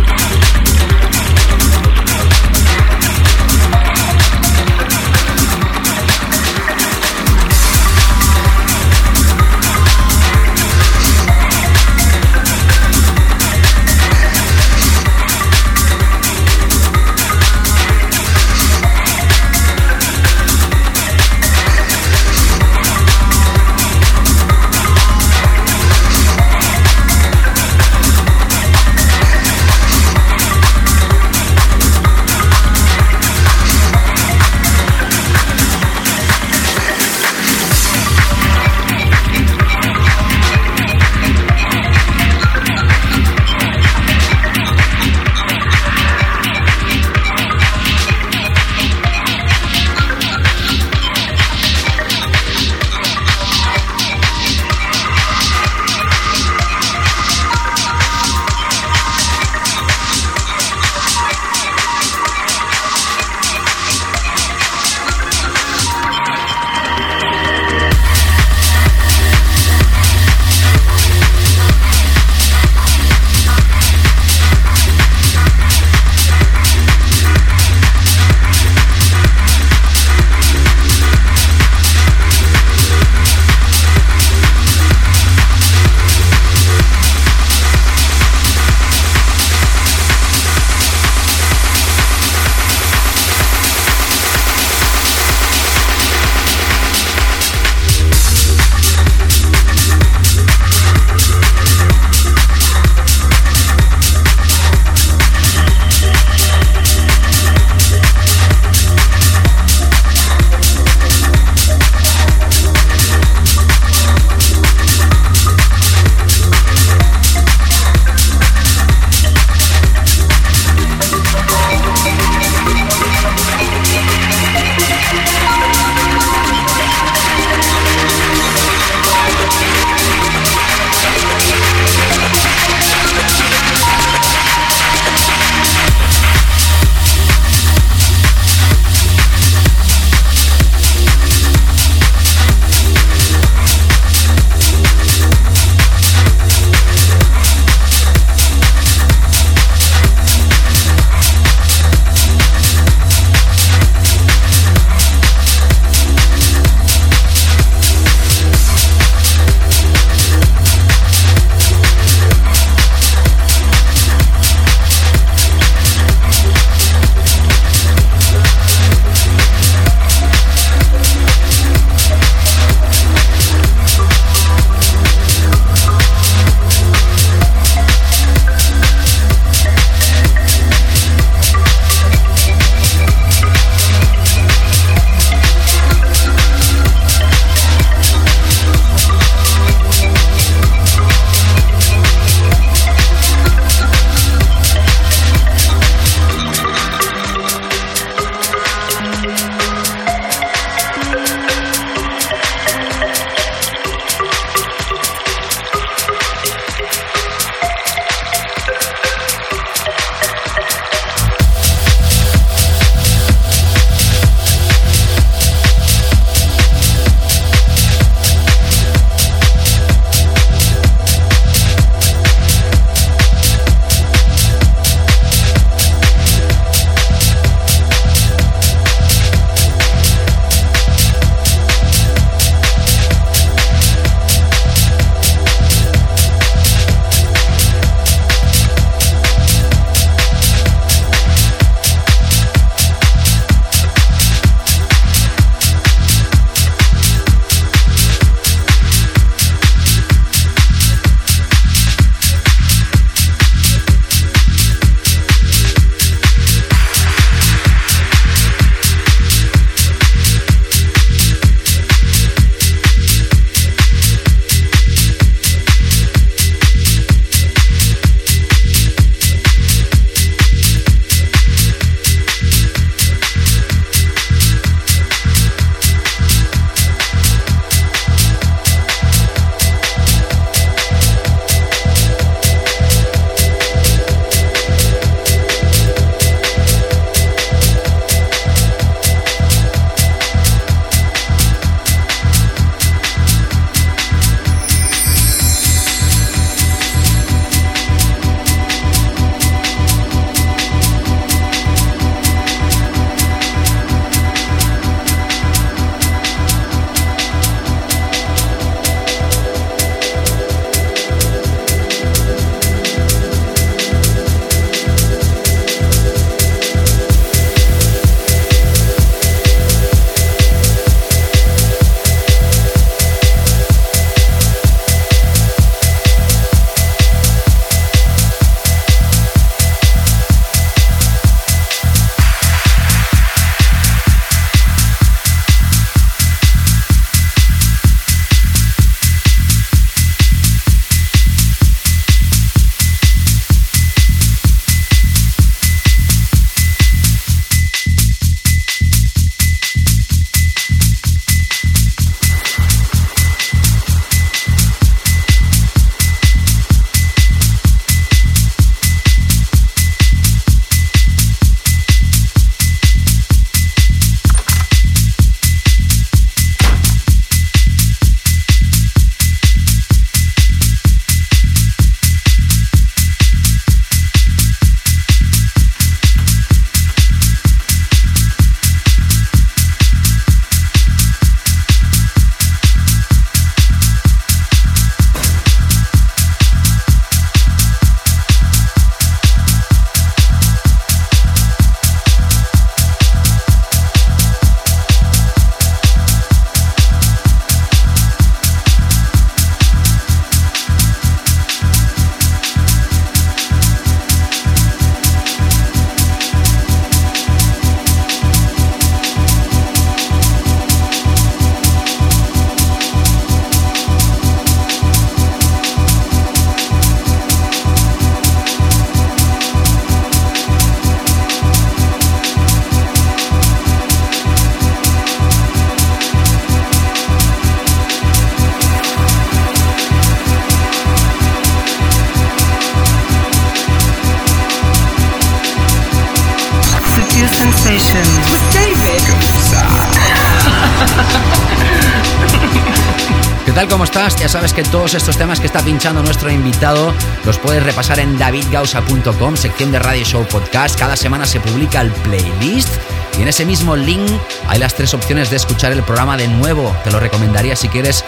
Ya sabes que todos estos temas que está pinchando nuestro invitado los puedes repasar en davidgausa.com, sección de Radio Show Podcast. Cada semana se publica el playlist y en ese mismo link hay las tres opciones de escuchar el programa de nuevo. Te lo recomendaría si quieres,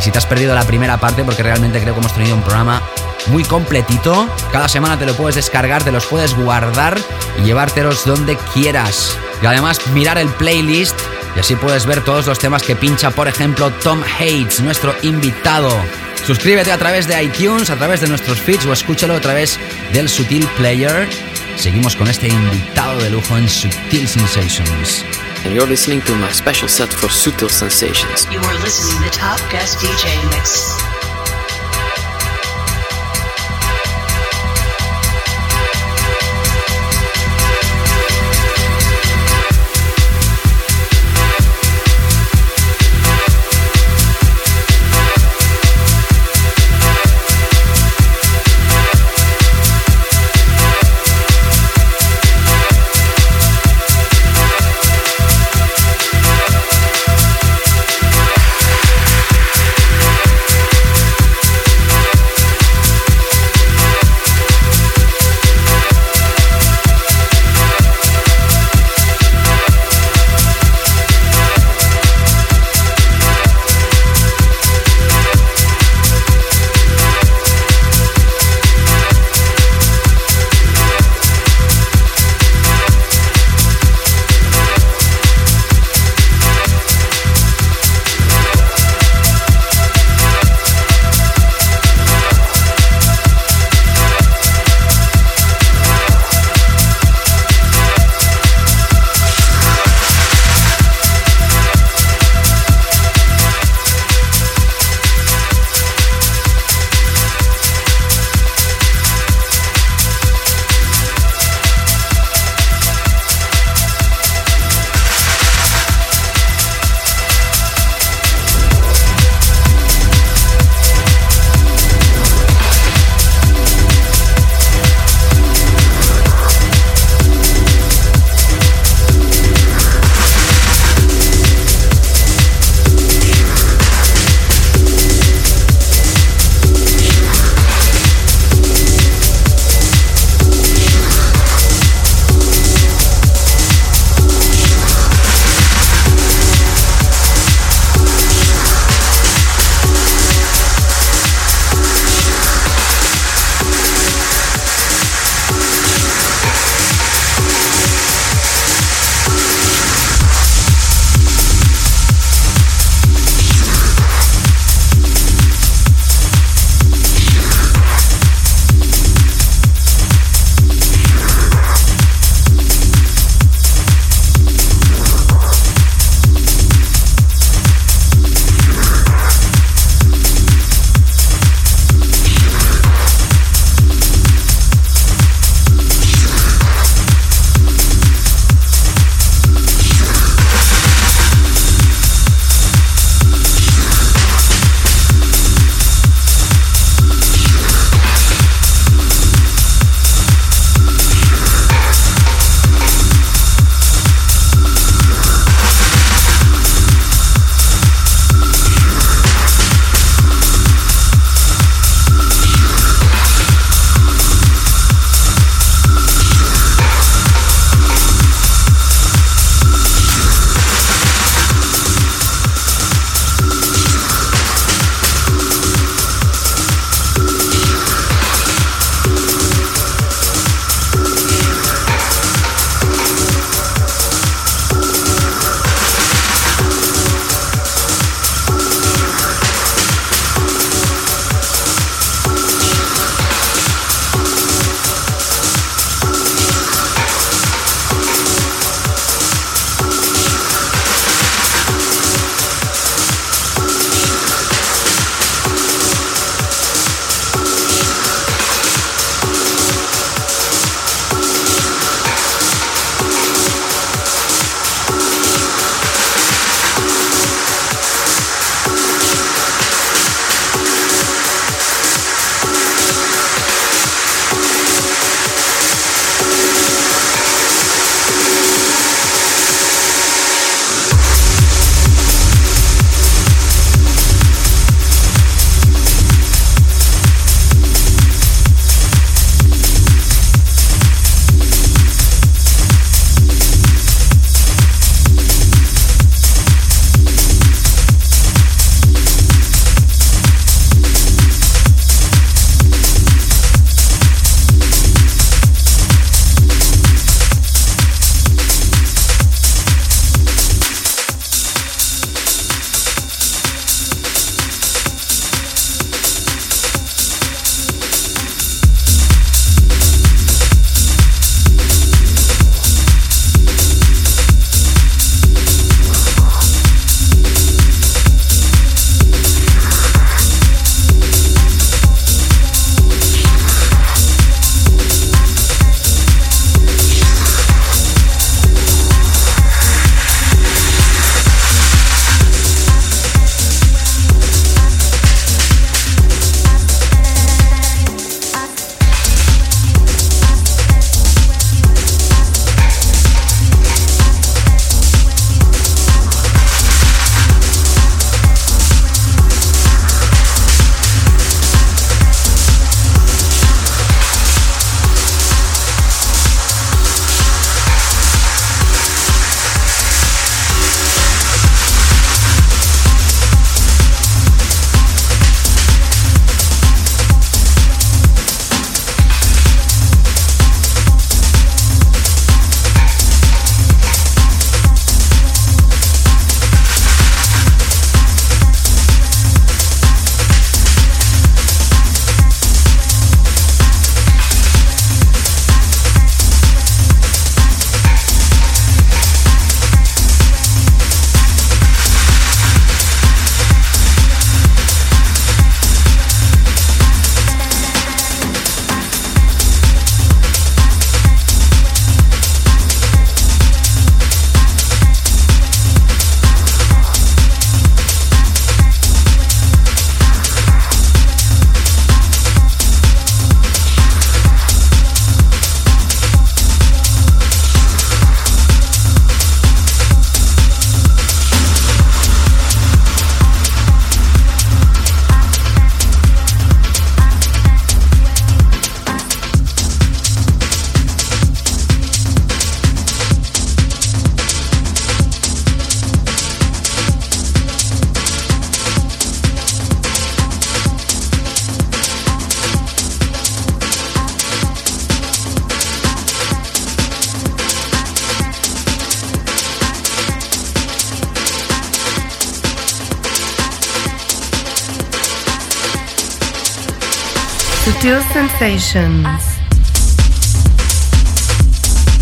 si te has perdido la primera parte, porque realmente creo que hemos tenido un programa muy completito. Cada semana te lo puedes descargar, te los puedes guardar y llevártelos donde quieras. Y además mirar el playlist y así puedes ver todos los temas que pincha, por ejemplo, Tom Hates, nuestro invitado. Suscríbete a través de iTunes, a través de nuestros feeds o escúchalo a través del Sutil Player. Seguimos con este invitado de lujo en Sutil Sensations.
And you're listening to my special set for Sutil Sensations.
You are listening to Top Guest DJ Mix.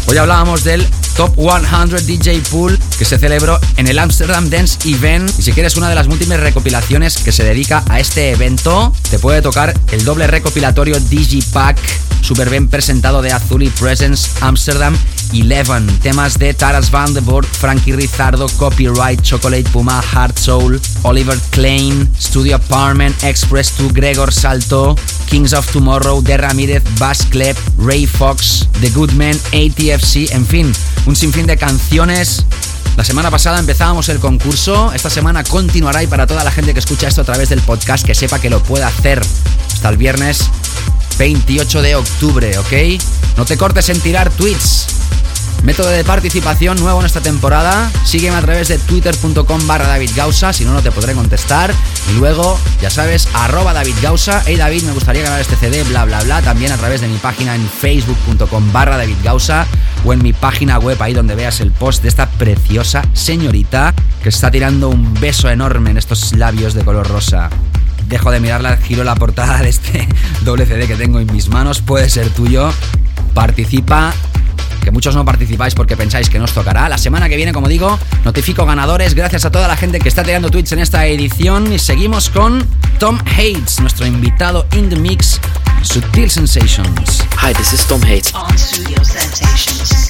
Hoy hablábamos del Top 100 DJ Pool que se celebró en el Amsterdam Dance Event. Y si quieres una de las múltiples recopilaciones que se dedica a este evento, te puede tocar el doble recopilatorio Digipack, super bien presentado de Azuli Presence Amsterdam 11. Temas de Taras Van de Board, Frankie Rizardo, Copyright, Chocolate Puma, Heart Soul, Oliver Klein, Studio Apartment, Express 2, Gregor Salto, Kings of Tomorrow, De Ramírez, Bass Klep, Ray Fox, The Good Men, ATFC, en fin, un sinfín de canciones la semana pasada empezábamos el concurso, esta semana continuará y para toda la gente que escucha esto a través del podcast que sepa que lo puede hacer hasta el viernes 28 de octubre, ¿ok? No te cortes en tirar tweets. Método de participación nuevo en esta temporada. Sígueme a través de twitter.com barra David Gausa, si no, no te podré contestar. Y luego, ya sabes, arroba David Gausa. Hey David, me gustaría ganar este CD, bla bla bla. También a través de mi página en facebook.com barra David Gausa o en mi página web, ahí donde veas el post de esta preciosa señorita que está tirando un beso enorme en estos labios de color rosa. Dejo de mirarla, giro la portada de este [laughs] doble CD que tengo en mis manos, puede ser tuyo. Participa que muchos no participáis porque pensáis que nos tocará. La semana que viene, como digo, notifico ganadores gracias a toda la gente que está tirando tweets en esta edición y seguimos con Tom Hates, nuestro invitado in the mix, Sutil Sensations.
Hi, this is Tom Hates.
On Studio Sensations.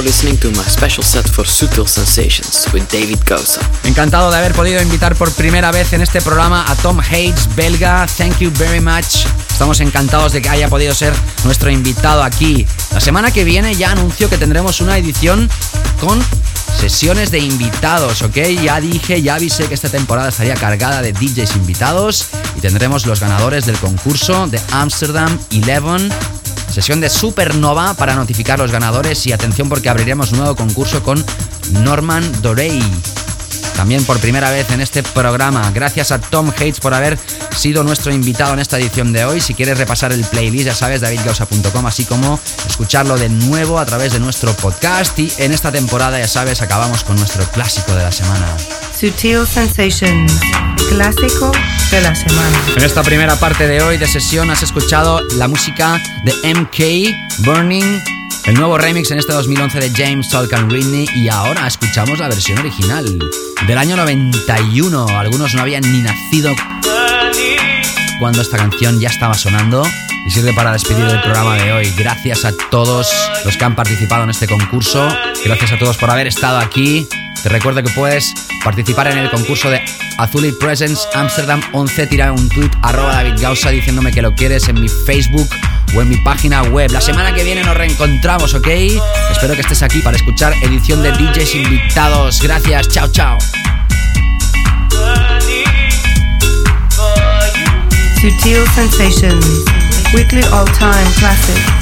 You're listening to my special set for Sutil Sensations with David.
Encantado de haber podido invitar por primera vez en este programa a Tom Hates, belga. Thank you very much. Estamos encantados de que haya podido ser nuestro invitado aquí. La semana que viene ya anuncio que tendremos una edición con sesiones de invitados, ¿ok? Ya dije, ya avisé que esta temporada estaría cargada de DJs invitados y tendremos los ganadores del concurso de Amsterdam 11 Sesión de Supernova para notificar los ganadores y atención porque abriremos un nuevo concurso con Norman Dorey. También por primera vez en este programa. Gracias a Tom Hates por haber sido nuestro invitado en esta edición de hoy. Si quieres repasar el playlist, ya sabes, davidgausa.com, así como escucharlo de nuevo a través de nuestro podcast. Y en esta temporada, ya sabes, acabamos con nuestro clásico de la semana.
Sutil clásico de la semana.
En esta primera parte de hoy de sesión has escuchado la música de MK, Burning, el nuevo remix en este 2011 de James Tolkien Ridney y ahora escuchamos la versión original del año 91. Algunos no habían ni nacido cuando esta canción ya estaba sonando y sirve para despedir el programa de hoy. Gracias a todos los que han participado en este concurso. Gracias a todos por haber estado aquí. Te recuerdo que puedes participar en el concurso de Azuli Presents Amsterdam 11. Tira un tweet arroba David Gausa diciéndome que lo quieres en mi Facebook o en mi página web. La semana que viene nos reencontramos, ¿ok? Espero que estés aquí para escuchar edición de DJs invitados. Gracias, chao, chao.
Sutil Sensations, weekly all-time classic.